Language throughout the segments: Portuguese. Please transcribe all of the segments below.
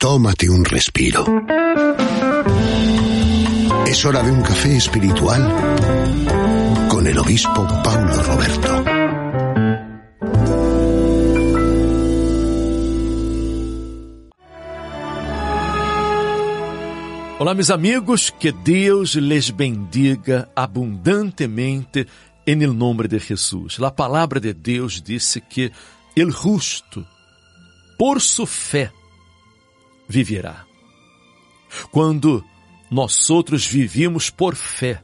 Tómate un respiro. Es hora de un café espiritual con el obispo Paulo Roberto. Olá, meus amigos, que Deus les bendiga abundantemente em nome de Jesus. A palavra de Deus disse que el justo, por sua fé, viverá. Quando nós outros vivíamos por fé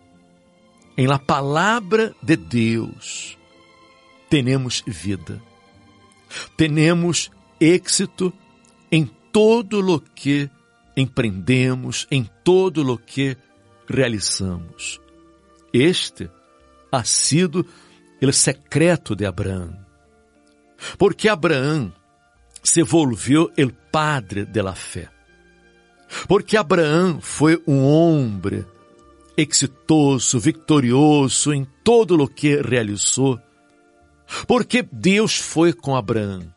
em la palavra de Deus, temos vida. Temos êxito em todo o que empreendemos, em todo o que realizamos. Este ha sido o secreto de Abraão. Porque Abraão se volvió el padre de la. Porque Abraão foi um homem exitoso, vitorioso em todo o que realizou. Porque Deus foi com Abraão.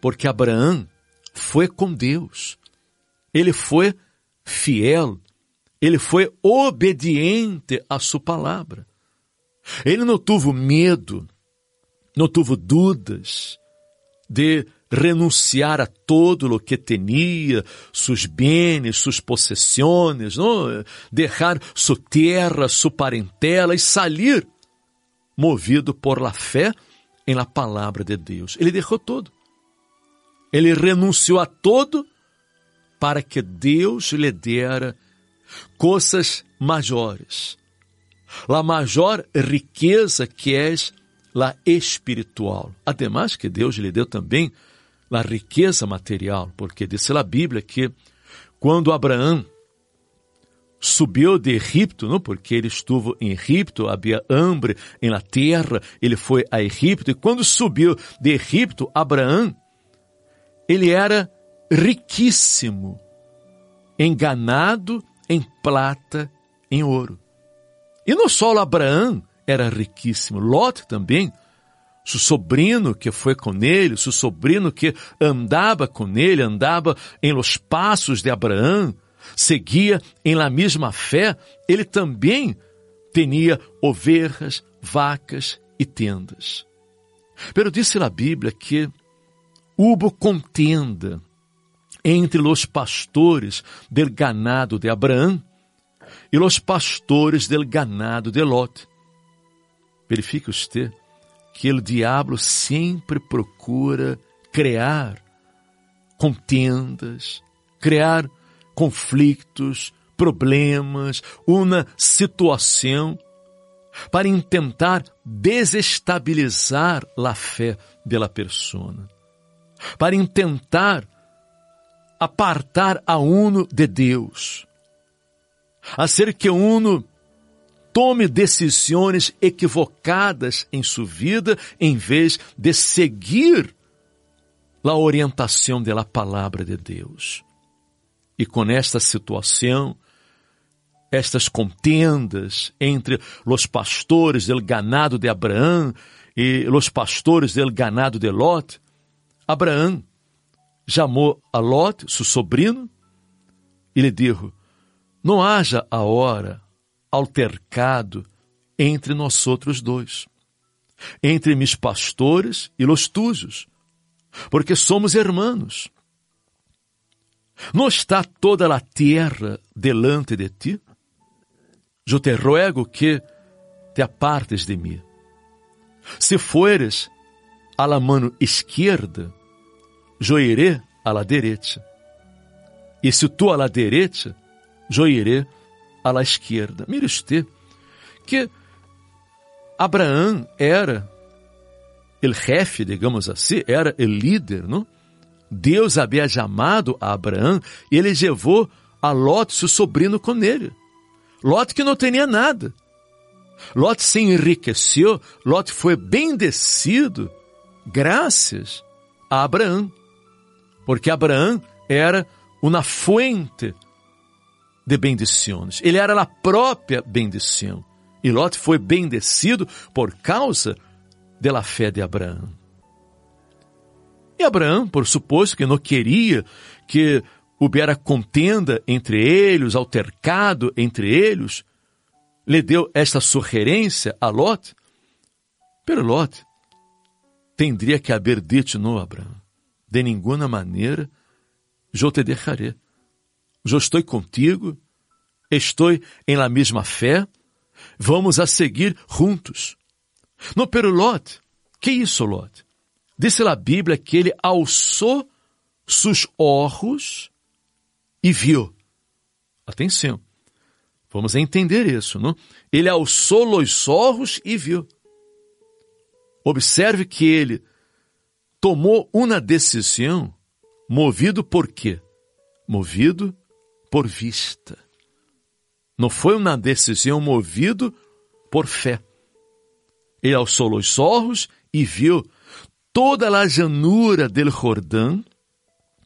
Porque Abraão foi com Deus. Ele foi fiel. Ele foi obediente à sua palavra. Ele não teve medo, não teve dúvidas de renunciar a todo o que tinha, seus bens, suas possessões, deixar sua terra, sua parentela e sair movido por la fé em la palavra de Deus. Ele deixou tudo. Ele renunciou a todo para que Deus lhe dera coisas maiores. La maior riqueza que é la espiritual. Ademais que Deus lhe deu também a riqueza material, porque disse a Bíblia que quando Abraão subiu de Egipto, não? porque ele esteve em Egipto, havia hambre em la terra, ele foi a Egipto, e quando subiu de Egipto, Abraão, ele era riquíssimo, enganado em plata, em ouro. E não só Abraão era riquíssimo, Lot também, seu sobrinho que foi com ele, seu sobrinho que andava com ele, andava em los passos de Abraão, seguia em la mesma fé, ele também tinha ovelhas, vacas e tendas. Pero disse a Bíblia que hubo contenda entre os pastores del ganado de Abraão e os pastores del ganado de Lot. Verifique você que o diabo sempre procura criar contendas, criar conflitos, problemas, uma situação para tentar desestabilizar a fé da pessoa, para tentar apartar a uno de Deus, ser que uno tome decisões equivocadas em sua vida em vez de seguir a orientação da palavra de Deus. E com esta situação, estas contendas entre os pastores del ganado de Abraão e os pastores del ganado de Lot, Abraão chamou a Lot, seu sobrinho, e lhe disse: Não haja a hora altercado entre nós outros dois, entre mis pastores e los tuyos, porque somos hermanos. Não está toda a terra delante de ti? Eu te ruego que te apartes de mim. Se fueres a la mano esquerda, eu iré a la derecha. E se tu a la derecha, eu à la esquerda. Mire usted que Abraão era o jefe, digamos assim, era o líder, não? Deus havia chamado Abraão e ele levou a Lot, seu sobrinho, com ele. Lot que não tinha nada. Lot se enriqueceu, Lot foi bendecido graças a Abraão. Porque Abraão era uma fuente de bendições. Ele era a própria bendição. E Lot foi bendecido por causa da fé de Abraão. E Abraão, por suposto que não queria que houvera contenda entre eles, altercado entre eles, lhe deu esta sugerência a Lot? Pero Lot tendria que haver dito no Abraão, de nenhuma maneira eu te deixarei. Eu estou contigo, estou em la mesma fé, vamos a seguir juntos. No, pero Lot, que isso, Lot? Disse a Bíblia que ele alçou seus olhos e viu. Atenção. Vamos entender isso, não? Ele alçou os olhos e viu. Observe que ele tomou uma decisão movido por quê? Movido por vista. Não foi uma decisão movido por fé. Ele alçou os olhos e viu toda a llanura del Jordão,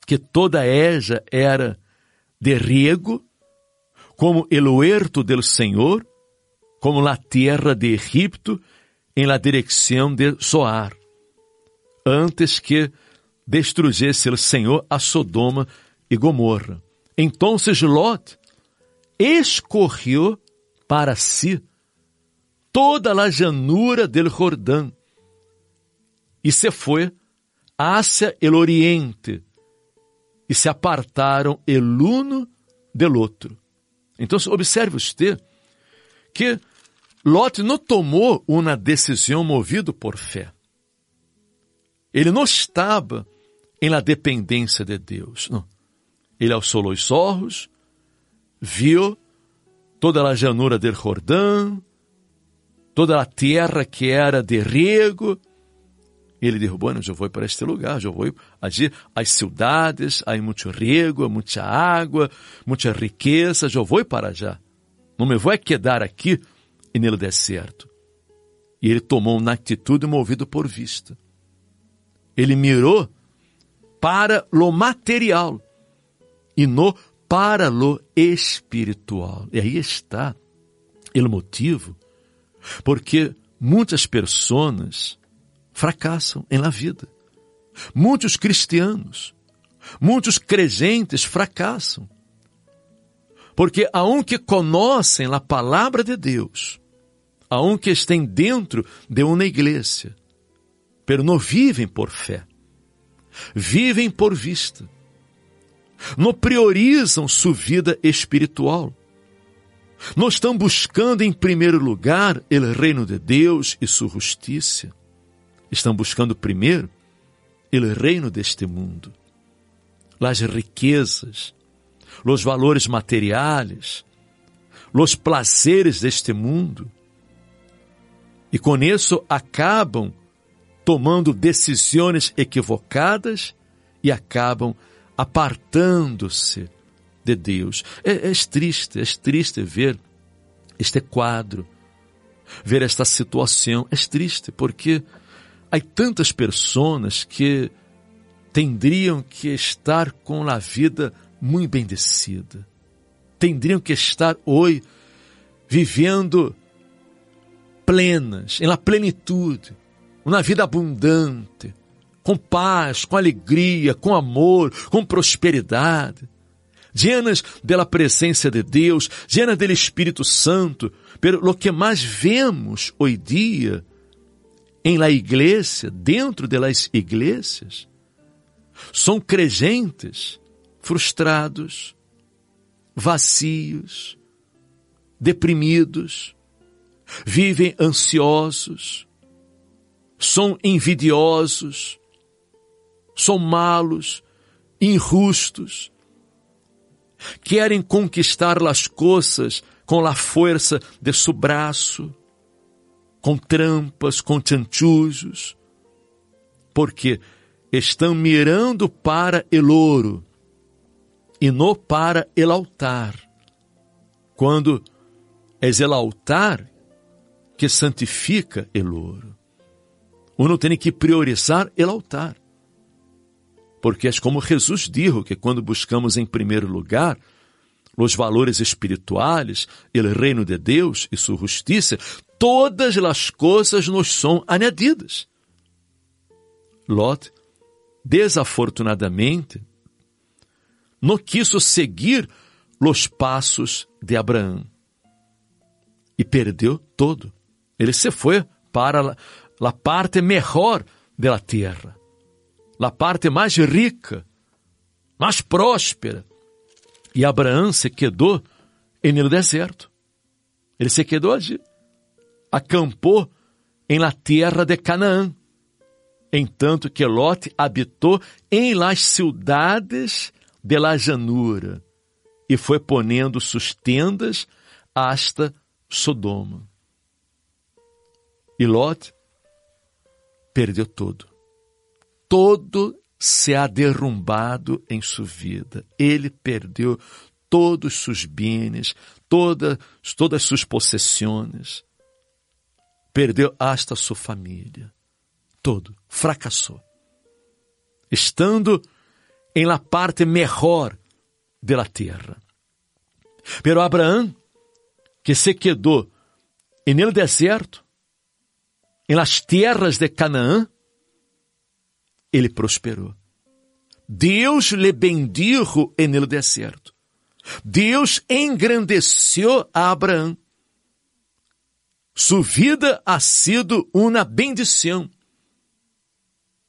que toda ella era de riego, como el huerto del Senhor, como la tierra de Egipto, em la direção de Soar, antes que destrugesse o Senhor a Sodoma e Gomorra. Então Lot escorreu para si toda a llanura del Jordão e se foi hacia el oriente e se apartaram el uno del outro. Então, observe você que Lot não tomou uma decisão movido por fé. Ele não estava em la dependência de Deus. Não. Ele alçou os olhos, viu toda a llanura del Jordão, toda a terra que era de riego, ele dijo, bueno, eu vou para este lugar, eu vou allí, as cidades, há muito riego, muita água, muita riqueza, eu vou para allá. Não me vou quedar aqui e nele deserto. E ele tomou uma atitude movido por vista. Ele mirou para lo material e no para lo espiritual. E aí está o motivo porque muitas pessoas fracassam em la vida. Muitos cristianos, muitos crentes fracassam. Porque aunque conhecem a palavra de Deus, aunque estão dentro de uma igreja, pero não vivem por fé, vivem por vista, não priorizam sua vida espiritual, não estão buscando em primeiro lugar o reino de Deus e sua justiça. Estão buscando primeiro o reino deste mundo, as riquezas, os valores materiais, os prazeres deste mundo. E com isso acabam tomando decisões equivocadas e acabam apartando-se de Deus. É, é triste, é triste ver este quadro, ver esta situação. É triste porque Há tantas pessoas que tendriam que estar com a vida muito bendecida. Tendriam que estar hoje vivendo plenas, em la plenitude, uma vida abundante, com paz, com alegria, com amor, com prosperidade, llenas pela presença de Deus, llenas do Espírito Santo, pelo que mais vemos hoje dia em la igreja, dentro de las igrejas, são crentes frustrados, vazios, deprimidos, vivem ansiosos, são envidiosos, são malos, injustos, querem conquistar as coisas com a força de seu braço, com trampas, com chanchujos, porque estão mirando para el ouro e não para el altar. Quando é el altar que santifica el ouro. Uno tem que priorizar el altar. Porque é como Jesus disse que quando buscamos em primeiro lugar os valores espirituais, o reino de Deus e sua justiça, todas as coisas nos são añadidas. Lot, desafortunadamente, não quiso seguir os passos de Abraão e perdeu todo. Ele se foi para a parte melhor da terra, a parte mais rica, mais próspera. E Abraão se quedou no deserto. Ele se quedou allí. Acampou em la terra de Canaã. Entanto que Lot habitou em las cidades de la llanura e foi ponendo suas tendas hasta Sodoma. E Lot perdeu tudo. Todo se ha derrumbado em sua vida. Ele perdeu todos seus bens, toda, todas suas possessões. Perdeu hasta sua família. Todo. Fracassou. Estando em la parte melhor de la terra. Pero Abraão, que se quedou en el deserto, em las terras de Canaã, ele prosperou. Deus lhe bendijo en el deserto. Deus engrandeceu a Abraão. Sua vida ha sido uma bendição.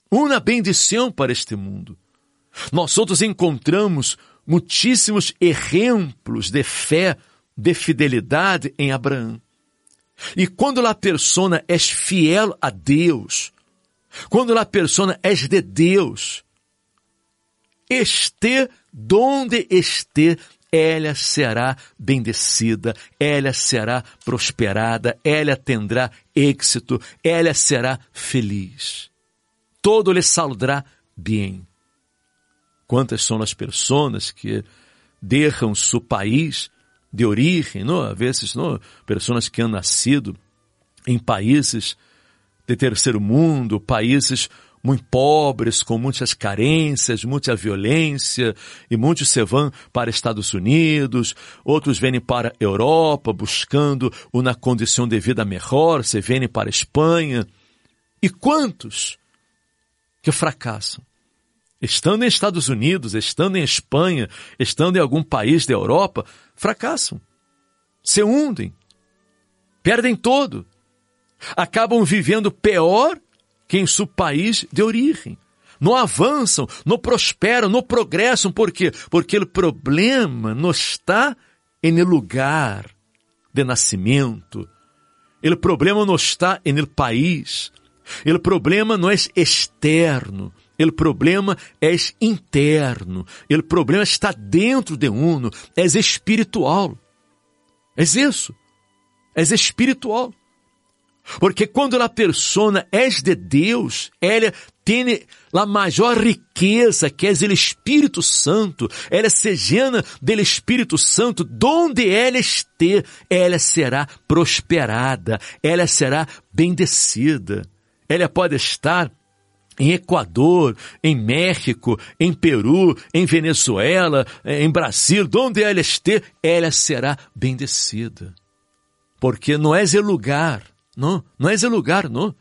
Uma bendição para este mundo. Nós outros encontramos muitíssimos exemplos de fé, de fidelidade em Abraão. E quando a persona é fiel a Deus, quando a persona é de Deus, este donde este, ela será bendecida, ela será prosperada, ela tendrá êxito, ela será feliz. Todo lhe saldrá bem. Quantas são as pessoas que deixam seu país de origem, não? às vezes, não? pessoas que han nascido em países de terceiro mundo, países muito pobres, com muitas carências, muita violência, e muitos se vão para Estados Unidos, outros vêm para Europa buscando uma condição de vida melhor, se vêm para Espanha. E quantos que fracassam? Estando em Estados Unidos, estando em Espanha, estando em algum país da Europa, fracassam, se hundem, perdem todo, acabam vivendo pior que em seu país de origem. Não avançam, não prosperam, não progressam. Por quê? Porque o problema não está no lugar de nascimento. O problema não está no país. O problema não é externo. O problema é interno. O problema está dentro de uno. É espiritual. É isso. É espiritual. Porque quando a persona é de Deus, ela tem a maior riqueza, que é o Espírito Santo. Ela se llena do Espírito Santo, donde ela estiver, ela será prosperada, ela será bendecida. Ela pode estar em Equador, em México, em Peru, em Venezuela, em Brasil, onde ela estiver, ela será bendecida. Porque não é esse lugar não, não é esse lugar, não.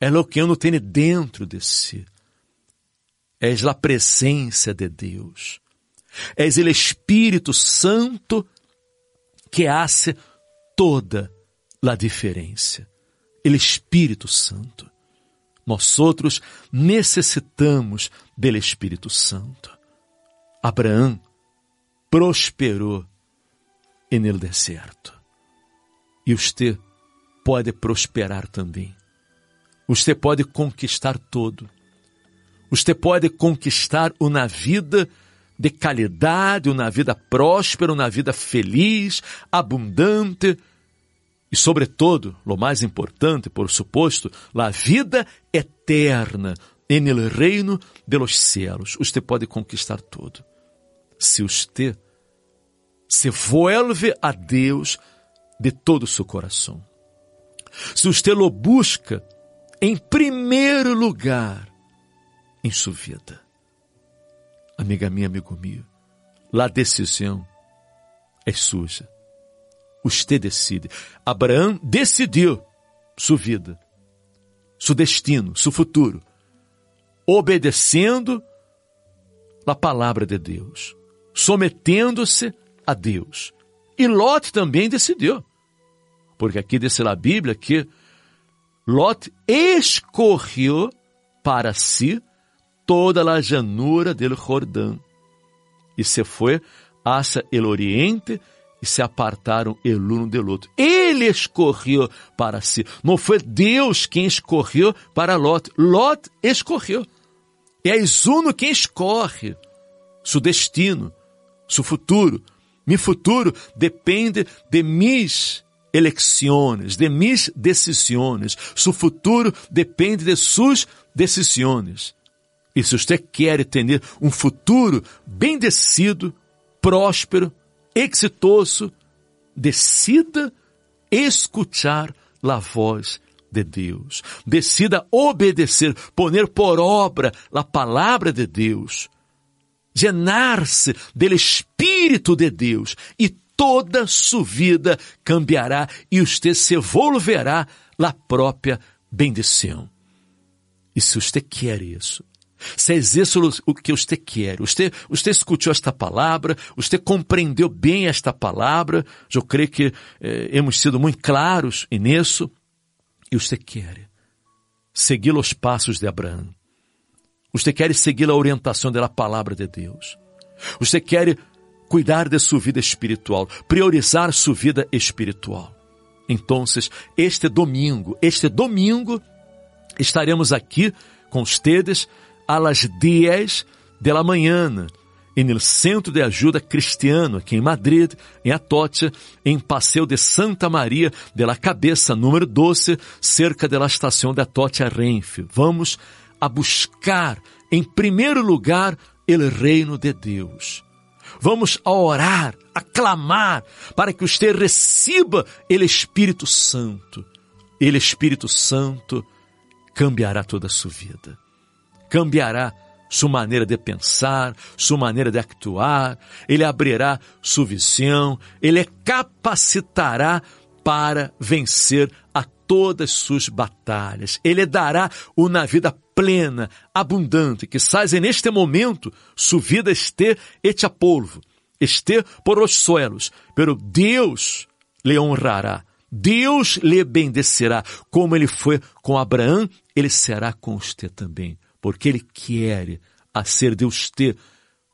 É o que uno tem dentro de si. É a presença de Deus. É o Espírito Santo que hace toda a diferença. O Espírito Santo. Nós outros necessitamos do Espírito Santo. Abraão prosperou no deserto. E você pode prosperar também. Você pode conquistar todo. Você pode conquistar uma vida de qualidade, uma vida próspera, uma vida feliz, abundante e, sobretudo, o mais importante, por suposto, a vida eterna em el reino de los cielos. Você pode conquistar tudo. Se você se vuelve a Deus de todo o seu coração se você lo busca em primeiro lugar em sua vida. Amiga minha, amigo meu, a decisão é suja. Você decide. Abraão decidiu sua vida, seu destino, seu futuro, obedecendo a palavra de Deus, sometendo-se a Deus. E Lot também decidiu. Porque aqui diz a Bíblia que Lot escorreu para si toda a llanura del Jordão e se foi hacia el oriente e se apartaram el uno del outro. Ele escorreu para si. Não foi Deus quem escorreu para Lot. Lot escorreu. É uno quem escorre seu destino, seu futuro. Mi futuro depende de mis eleições, de mis decisões. Seu futuro depende de suas decisões. E se você quer ter um futuro bendecido, próspero, exitoso, decida escutar a voz de Deus. Decida obedecer, poner por obra a palavra de Deus. Llenar-se do Espírito de Deus e toda sua vida cambiará e você se volverá na própria bendição. E se você quer isso, se é isso o que você quer, você, você escutou esta palavra, você compreendeu bem esta palavra, eu creio que eh, hemos sido muito claros nisso, e você quer seguir os passos de Abraão. Você quer seguir a orientação da palavra de Deus. Você quer cuidar de sua vida espiritual, priorizar sua vida espiritual. Então, este domingo, este domingo, estaremos aqui com ustedes las 10 de la mañana en el Centro de Ajuda Cristiano, aqui em Madrid, em Atocha, em Passeio de Santa Maria de la Cabeça, número 12, cerca da estação de Atocha Renfe. Vamos a buscar, em primeiro lugar, o reino de Deus. Vamos a orar, a clamar, para que você receba o Espírito Santo. Ele, Espírito Santo, cambiará toda a sua vida cambiará sua maneira de pensar, sua maneira de actuar, ele abrirá sua visão, ele capacitará para vencer a todas suas batalhas. Ele dará uma vida plena, abundante, que sais neste momento sua vida este hecha polvo, este por os suelos, pero Deus lhe honrará. Deus lhe bendecerá, como ele foi com Abraão, ele será com você também porque Ele quer ser de você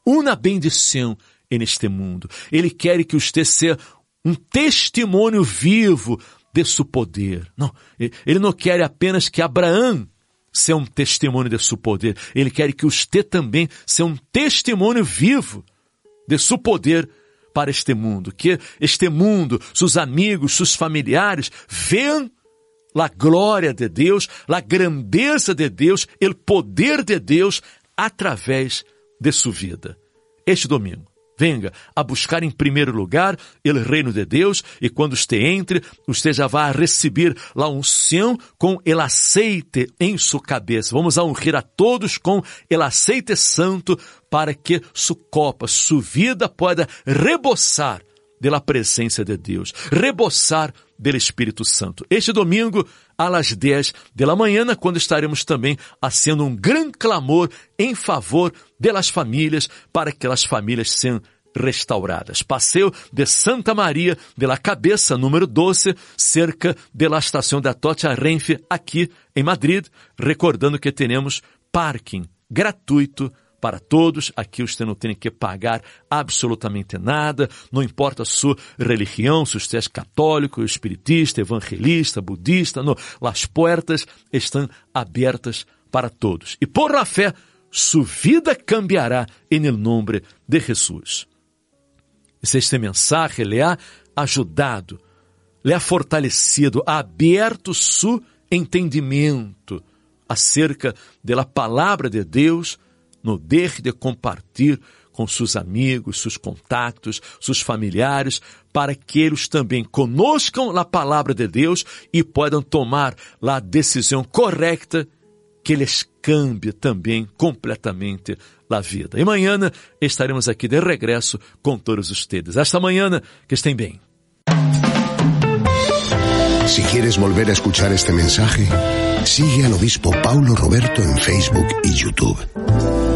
uma bendição neste mundo. Ele quer que você seja um testemunho vivo de seu poder. Não, ele não quer apenas que Abraão seja um testemunho de seu poder. Ele quer que você também seja um testemunho vivo de seu poder para este mundo. Que este mundo, seus amigos, seus familiares, vejam la glória de Deus, la grandeza de Deus, o poder de Deus através de sua vida. Este domingo, venga a buscar em primeiro lugar o reino de Deus e quando você entre, você já vai receber a unção com el aceite em sua cabeça. Vamos a ungir a todos com el aceite santo para que sua copa, sua vida possa reboçar da presença de Deus, reboçar do Espírito Santo. Este domingo, às 10 da manhã, quando estaremos também fazendo um grande clamor em favor das famílias, para que as famílias sejam restauradas. Passeio de Santa Maria de la Cabeça, número 12, cerca da estação da Tocha Renfe, aqui em Madrid, recordando que teremos parking gratuito para todos. Aqui você não tem que pagar absolutamente nada, não importa a sua religião, se você é católico, espiritista, evangelista, budista, não. As portas estão abertas para todos. E por la fé, sua vida cambiará em nome de Jesus. Se este mensagem lhe ha ajudado, lhe ha fortalecido, ha aberto seu entendimento acerca da palavra de Deus, no deje de compartilhar com seus amigos, seus contatos, seus familiares, para que eles também conoscam a palavra de Deus e possam tomar a decisão correta que lhes cambie também completamente a vida. E amanhã estaremos aqui de regresso com todos ustedes. Esta manhã, que estén bem. Si quieres volver a escuchar este mensaje, sigue al obispo Paulo Roberto en Facebook y YouTube.